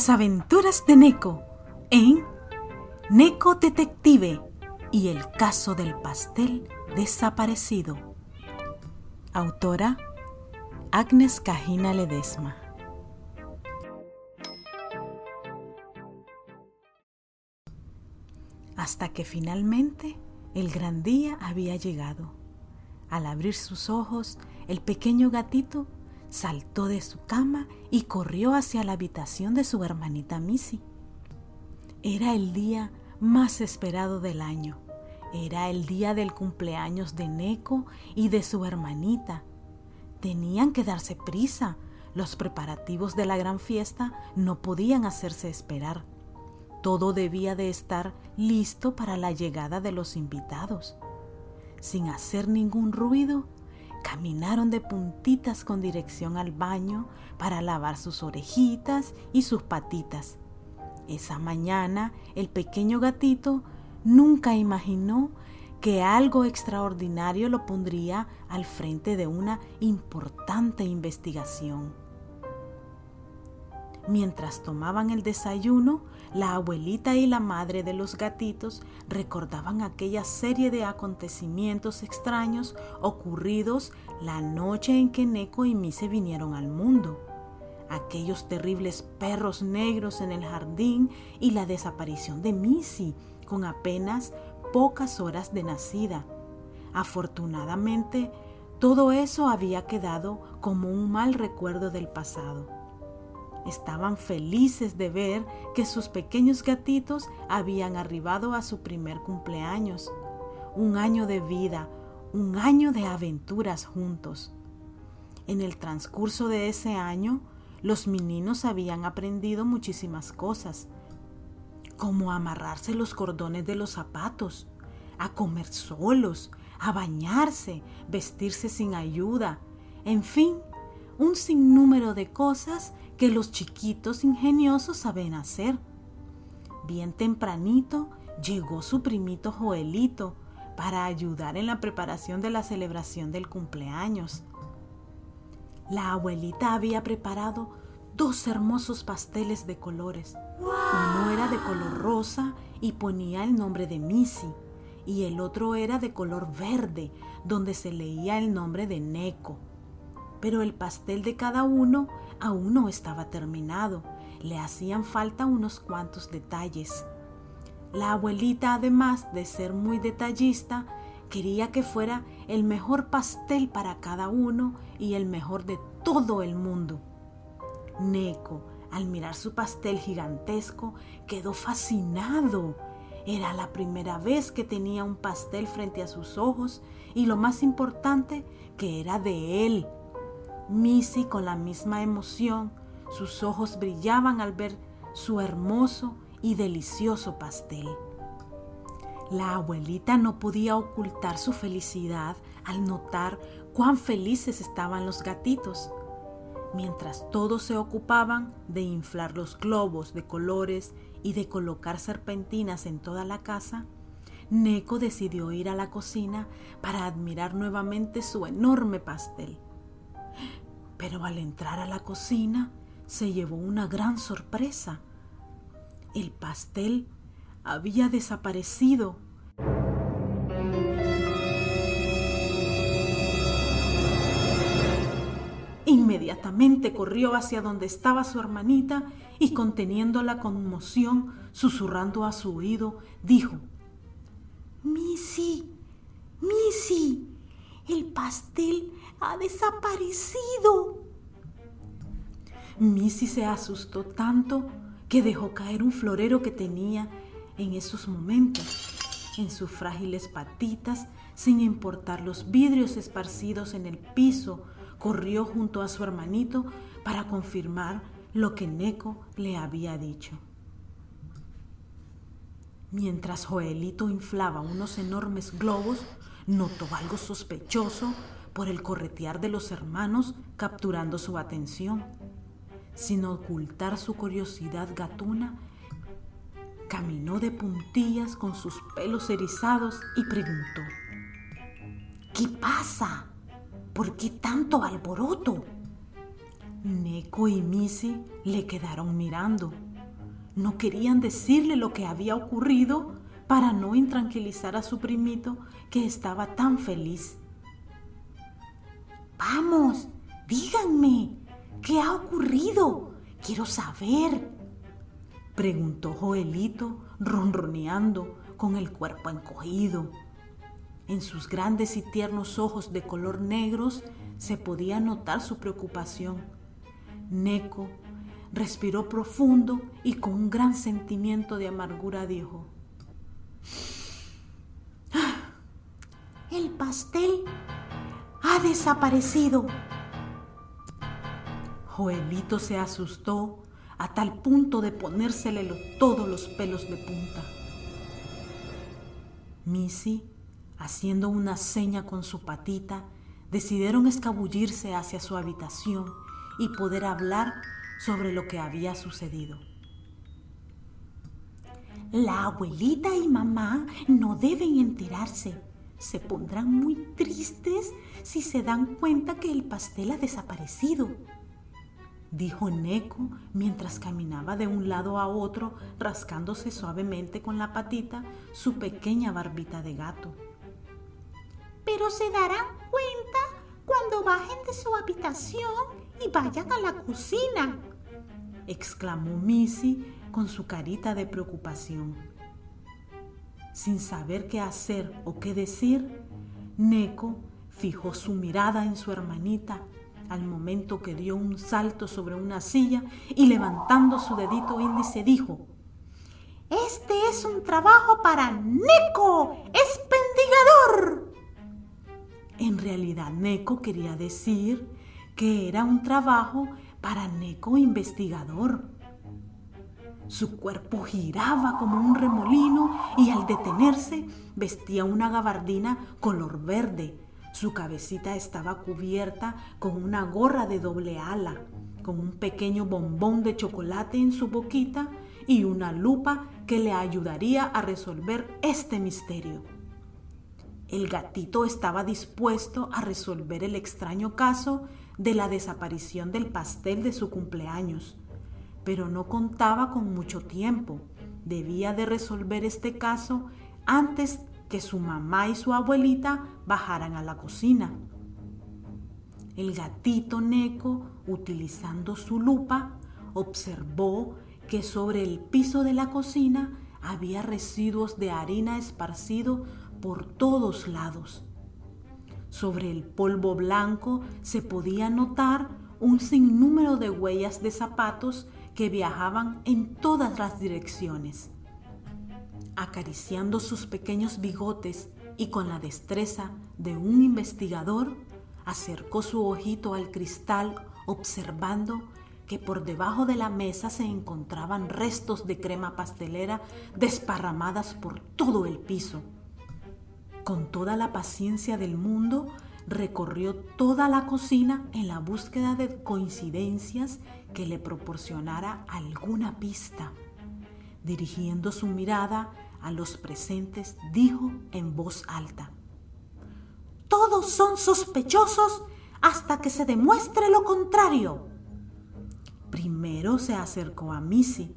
Las aventuras de Neko en Neko Detective y el caso del pastel desaparecido. Autora Agnes Cajina Ledesma. Hasta que finalmente el gran día había llegado. Al abrir sus ojos, el pequeño gatito saltó de su cama y corrió hacia la habitación de su hermanita Missy. Era el día más esperado del año. Era el día del cumpleaños de Neko y de su hermanita. Tenían que darse prisa. Los preparativos de la gran fiesta no podían hacerse esperar. Todo debía de estar listo para la llegada de los invitados. Sin hacer ningún ruido, Caminaron de puntitas con dirección al baño para lavar sus orejitas y sus patitas. Esa mañana el pequeño gatito nunca imaginó que algo extraordinario lo pondría al frente de una importante investigación. Mientras tomaban el desayuno, la abuelita y la madre de los gatitos recordaban aquella serie de acontecimientos extraños ocurridos la noche en que Neko y Mise vinieron al mundo. Aquellos terribles perros negros en el jardín y la desaparición de Missy con apenas pocas horas de nacida. Afortunadamente, todo eso había quedado como un mal recuerdo del pasado. Estaban felices de ver que sus pequeños gatitos habían arribado a su primer cumpleaños. Un año de vida, un año de aventuras juntos. En el transcurso de ese año, los meninos habían aprendido muchísimas cosas, como amarrarse los cordones de los zapatos, a comer solos, a bañarse, vestirse sin ayuda, en fin, un sinnúmero de cosas que los chiquitos ingeniosos saben hacer. Bien tempranito llegó su primito Joelito para ayudar en la preparación de la celebración del cumpleaños. La abuelita había preparado dos hermosos pasteles de colores. Uno era de color rosa y ponía el nombre de Missy, y el otro era de color verde, donde se leía el nombre de Neko pero el pastel de cada uno aún no estaba terminado. Le hacían falta unos cuantos detalles. La abuelita, además de ser muy detallista, quería que fuera el mejor pastel para cada uno y el mejor de todo el mundo. Neko, al mirar su pastel gigantesco, quedó fascinado. Era la primera vez que tenía un pastel frente a sus ojos y lo más importante, que era de él, Missy con la misma emoción, sus ojos brillaban al ver su hermoso y delicioso pastel. La abuelita no podía ocultar su felicidad al notar cuán felices estaban los gatitos. Mientras todos se ocupaban de inflar los globos de colores y de colocar serpentinas en toda la casa, Neko decidió ir a la cocina para admirar nuevamente su enorme pastel. Pero al entrar a la cocina se llevó una gran sorpresa. El pastel había desaparecido. Inmediatamente corrió hacia donde estaba su hermanita y conteniendo la conmoción, susurrando a su oído, dijo, Missy, Missy, el pastel ha desaparecido. Missy se asustó tanto que dejó caer un florero que tenía en esos momentos en sus frágiles patitas, sin importar los vidrios esparcidos en el piso, corrió junto a su hermanito para confirmar lo que Neko le había dicho. Mientras Joelito inflaba unos enormes globos, notó algo sospechoso por el corretear de los hermanos capturando su atención. Sin ocultar su curiosidad gatuna, caminó de puntillas con sus pelos erizados y preguntó, ¿Qué pasa? ¿Por qué tanto alboroto? Neko y Missy le quedaron mirando. no querían decirle lo que había ocurrido para no intranquilizar a su primito que estaba tan feliz. Vamos, díganme, ¿qué ha ocurrido? Quiero saber, preguntó Joelito, ronroneando con el cuerpo encogido. En sus grandes y tiernos ojos de color negros se podía notar su preocupación. Neco respiró profundo y con un gran sentimiento de amargura dijo, ah, El pastel ha desaparecido. Joelito se asustó a tal punto de ponérsele todos los pelos de punta. Missy, haciendo una seña con su patita, decidieron escabullirse hacia su habitación y poder hablar sobre lo que había sucedido. La abuelita y mamá no deben enterarse. Se pondrán muy tristes si se dan cuenta que el pastel ha desaparecido, dijo Neko mientras caminaba de un lado a otro rascándose suavemente con la patita su pequeña barbita de gato. Pero se darán cuenta cuando bajen de su habitación y vayan a la cocina, exclamó Missy con su carita de preocupación. Sin saber qué hacer o qué decir, Neko fijó su mirada en su hermanita al momento que dio un salto sobre una silla y levantando su dedito índice dijo, Este es un trabajo para Neko, expendigador. En realidad Neko quería decir que era un trabajo para Neko investigador. Su cuerpo giraba como un remolino y al detenerse vestía una gabardina color verde. Su cabecita estaba cubierta con una gorra de doble ala, con un pequeño bombón de chocolate en su boquita y una lupa que le ayudaría a resolver este misterio. El gatito estaba dispuesto a resolver el extraño caso de la desaparición del pastel de su cumpleaños, pero no contaba con mucho tiempo. Debía de resolver este caso antes que su mamá y su abuelita bajaran a la cocina. El gatito Neco, utilizando su lupa, observó que sobre el piso de la cocina había residuos de harina esparcidos por todos lados. Sobre el polvo blanco se podía notar un sinnúmero de huellas de zapatos que viajaban en todas las direcciones. Acariciando sus pequeños bigotes y con la destreza de un investigador, acercó su ojito al cristal observando que por debajo de la mesa se encontraban restos de crema pastelera desparramadas por todo el piso. Con toda la paciencia del mundo, recorrió toda la cocina en la búsqueda de coincidencias que le proporcionara alguna pista. Dirigiendo su mirada a los presentes, dijo en voz alta, Todos son sospechosos hasta que se demuestre lo contrario. Primero se acercó a Missy,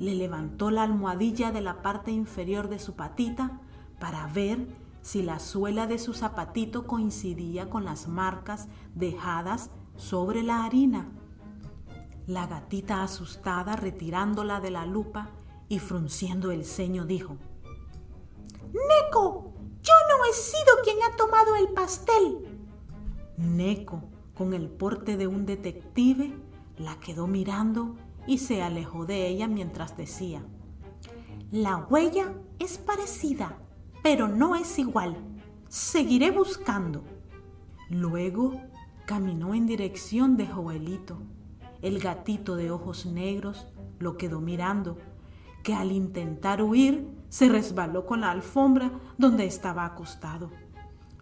le levantó la almohadilla de la parte inferior de su patita para ver si la suela de su zapatito coincidía con las marcas dejadas sobre la harina. La gatita asustada, retirándola de la lupa y frunciendo el ceño, dijo, Neko, yo no he sido quien ha tomado el pastel. Neko, con el porte de un detective, la quedó mirando y se alejó de ella mientras decía, La huella es parecida, pero no es igual. Seguiré buscando. Luego caminó en dirección de Joelito. El gatito de ojos negros lo quedó mirando, que al intentar huir se resbaló con la alfombra donde estaba acostado.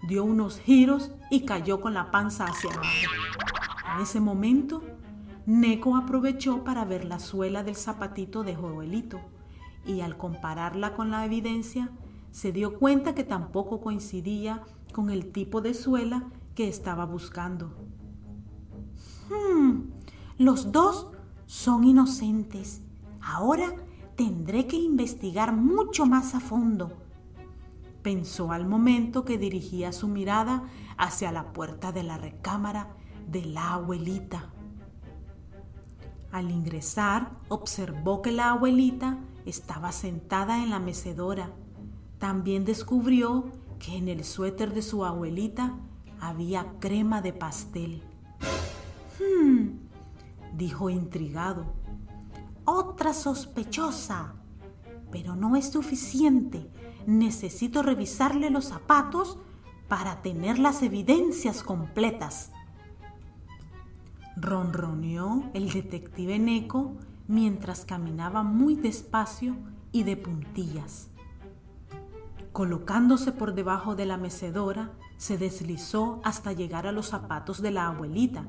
Dio unos giros y cayó con la panza hacia abajo. En ese momento, Neko aprovechó para ver la suela del zapatito de Joelito y al compararla con la evidencia, se dio cuenta que tampoco coincidía con el tipo de suela que estaba buscando. Hmm, los dos son inocentes. Ahora tendré que investigar mucho más a fondo. Pensó al momento que dirigía su mirada hacia la puerta de la recámara de la abuelita. Al ingresar, observó que la abuelita estaba sentada en la mecedora. También descubrió que en el suéter de su abuelita había crema de pastel. Hmm, dijo intrigado. Otra sospechosa. Pero no es suficiente. Necesito revisarle los zapatos para tener las evidencias completas. Ronroneó el detective Neko mientras caminaba muy despacio y de puntillas. Colocándose por debajo de la mecedora, se deslizó hasta llegar a los zapatos de la abuelita.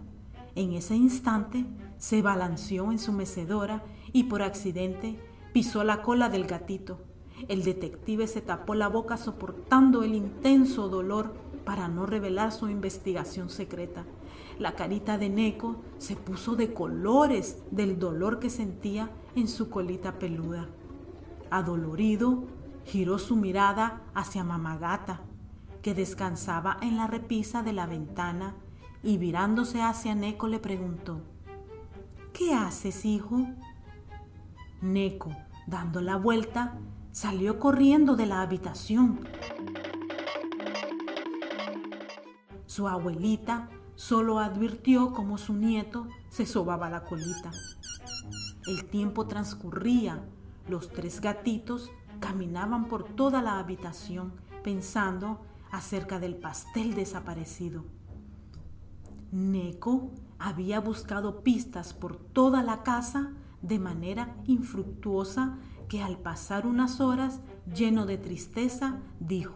En ese instante se balanceó en su mecedora y por accidente pisó la cola del gatito. El detective se tapó la boca soportando el intenso dolor para no revelar su investigación secreta. La carita de Neko se puso de colores del dolor que sentía en su colita peluda. Adolorido, giró su mirada hacia Mamagata, que descansaba en la repisa de la ventana, y virándose hacia Neko le preguntó, ¿Qué haces, hijo? Neko, dando la vuelta, salió corriendo de la habitación. Su abuelita solo advirtió cómo su nieto se sobaba la colita. El tiempo transcurría, los tres gatitos caminaban por toda la habitación pensando acerca del pastel desaparecido. Neko había buscado pistas por toda la casa de manera infructuosa que al pasar unas horas lleno de tristeza dijo,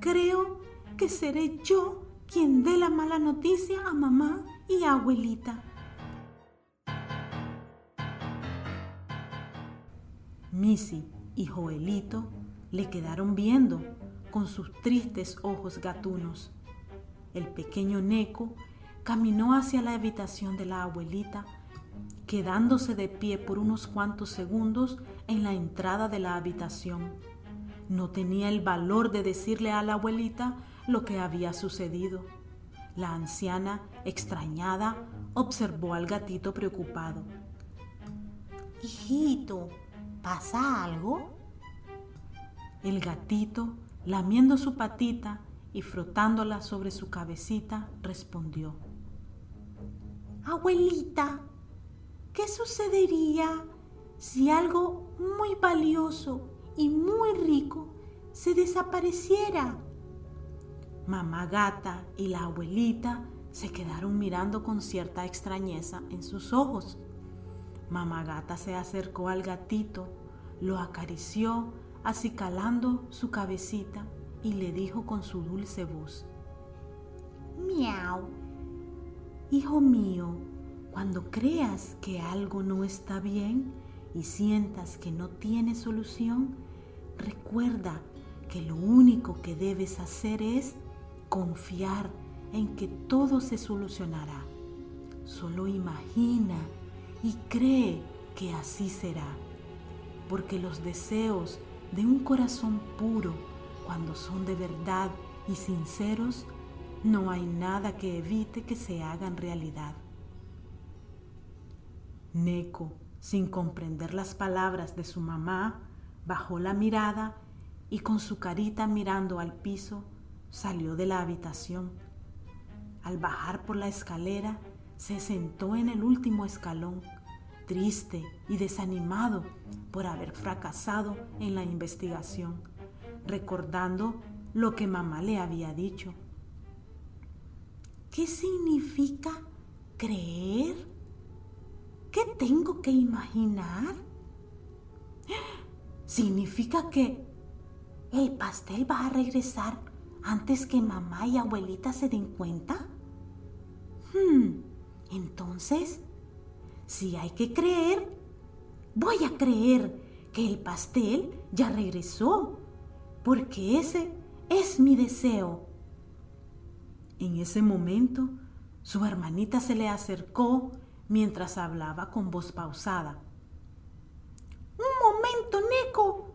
creo que seré yo quien dé la mala noticia a mamá y a abuelita. Missy y Joelito le quedaron viendo con sus tristes ojos gatunos. El pequeño Neco caminó hacia la habitación de la abuelita, quedándose de pie por unos cuantos segundos en la entrada de la habitación. No tenía el valor de decirle a la abuelita lo que había sucedido. La anciana, extrañada, observó al gatito preocupado. Hijito, ¿pasa algo? El gatito, lamiendo su patita y frotándola sobre su cabecita, respondió. Abuelita, ¿qué sucedería si algo muy valioso y muy rico se desapareciera? Mamá gata y la abuelita se quedaron mirando con cierta extrañeza en sus ojos. Mamá gata se acercó al gatito, lo acarició, acicalando su cabecita y le dijo con su dulce voz, Miau, hijo mío, cuando creas que algo no está bien y sientas que no tiene solución, recuerda que lo único que debes hacer es confiar en que todo se solucionará. Solo imagina y cree que así será, porque los deseos de un corazón puro, cuando son de verdad y sinceros, no hay nada que evite que se hagan realidad. Neko, sin comprender las palabras de su mamá, bajó la mirada y con su carita mirando al piso, salió de la habitación. Al bajar por la escalera, se sentó en el último escalón, triste y desanimado por haber fracasado en la investigación, recordando lo que mamá le había dicho. ¿Qué significa creer? ¿Qué tengo que imaginar? ¿Significa que el pastel va a regresar antes que mamá y abuelita se den cuenta? Hmm, entonces, si hay que creer, voy a creer que el pastel ya regresó, porque ese es mi deseo. En ese momento, su hermanita se le acercó mientras hablaba con voz pausada. Neco,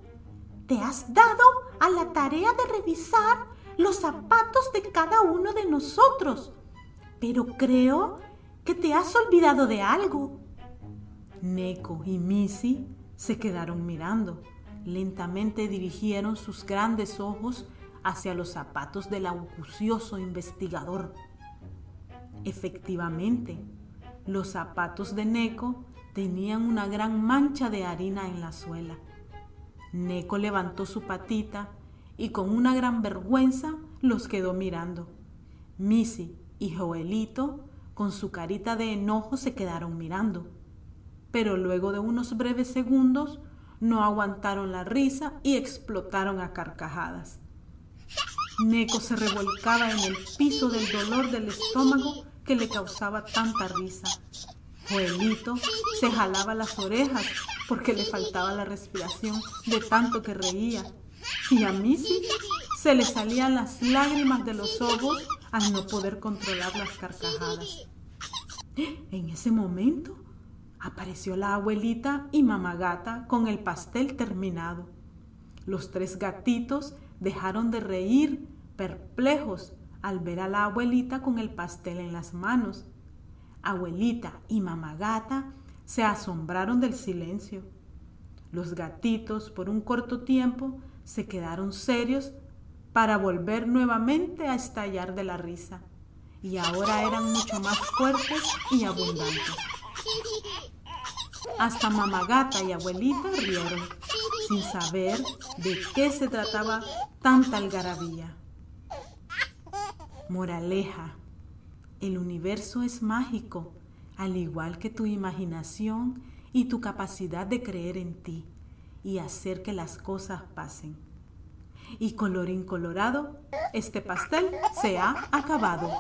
te has dado a la tarea de revisar los zapatos de cada uno de nosotros, pero creo que te has olvidado de algo. Neko y Missy se quedaron mirando. Lentamente dirigieron sus grandes ojos hacia los zapatos del acucioso investigador. Efectivamente, los zapatos de Neko tenían una gran mancha de harina en la suela. Neko levantó su patita y con una gran vergüenza los quedó mirando. Missy y Joelito, con su carita de enojo, se quedaron mirando. Pero luego de unos breves segundos, no aguantaron la risa y explotaron a carcajadas. Neko se revolcaba en el piso del dolor del estómago que le causaba tanta risa. Joelito se jalaba las orejas porque le faltaba la respiración de tanto que reía. Y a Missy se le salían las lágrimas de los ojos al no poder controlar las carcajadas. En ese momento apareció la abuelita y mamá gata con el pastel terminado. Los tres gatitos dejaron de reír, perplejos, al ver a la abuelita con el pastel en las manos. Abuelita y mamá gata se asombraron del silencio. Los gatitos por un corto tiempo se quedaron serios para volver nuevamente a estallar de la risa, y ahora eran mucho más fuertes y abundantes. Hasta mamá gata y abuelita rieron, sin saber de qué se trataba tanta algarabía. Moraleja. El universo es mágico, al igual que tu imaginación y tu capacidad de creer en ti y hacer que las cosas pasen. Y colorín colorado, este pastel se ha acabado.